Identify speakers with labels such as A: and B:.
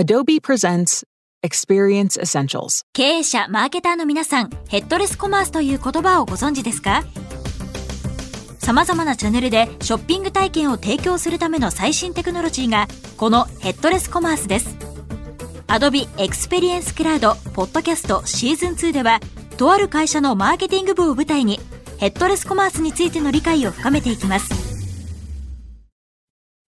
A: Adobe presents Experience Essentials.
B: 経営者、マーケターの皆さん、ヘッドレスコマースという言葉をご存知ですか？さまざまなチャンネルでショッピング体験を提供するための最新テクノロジーが、このヘッドレスコマースです。Adobe Experience Cloud Podcast シーズン2では、とある会社のマーケティング部を舞台に、ヘッドレスコマースについての理解を深めていきます。